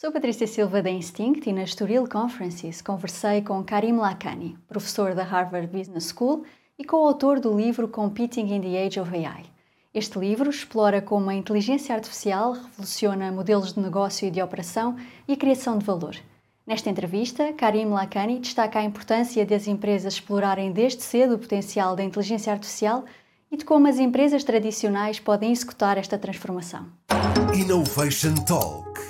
Sou Patrícia Silva da Instinct e na Estoril Conferences conversei com Karim Lakhani, professor da Harvard Business School e co-autor do livro Competing in the Age of AI. Este livro explora como a inteligência artificial revoluciona modelos de negócio e de operação e a criação de valor. Nesta entrevista, Karim Lakhani destaca a importância das empresas explorarem desde cedo o potencial da inteligência artificial e de como as empresas tradicionais podem executar esta transformação. Innovation Talk.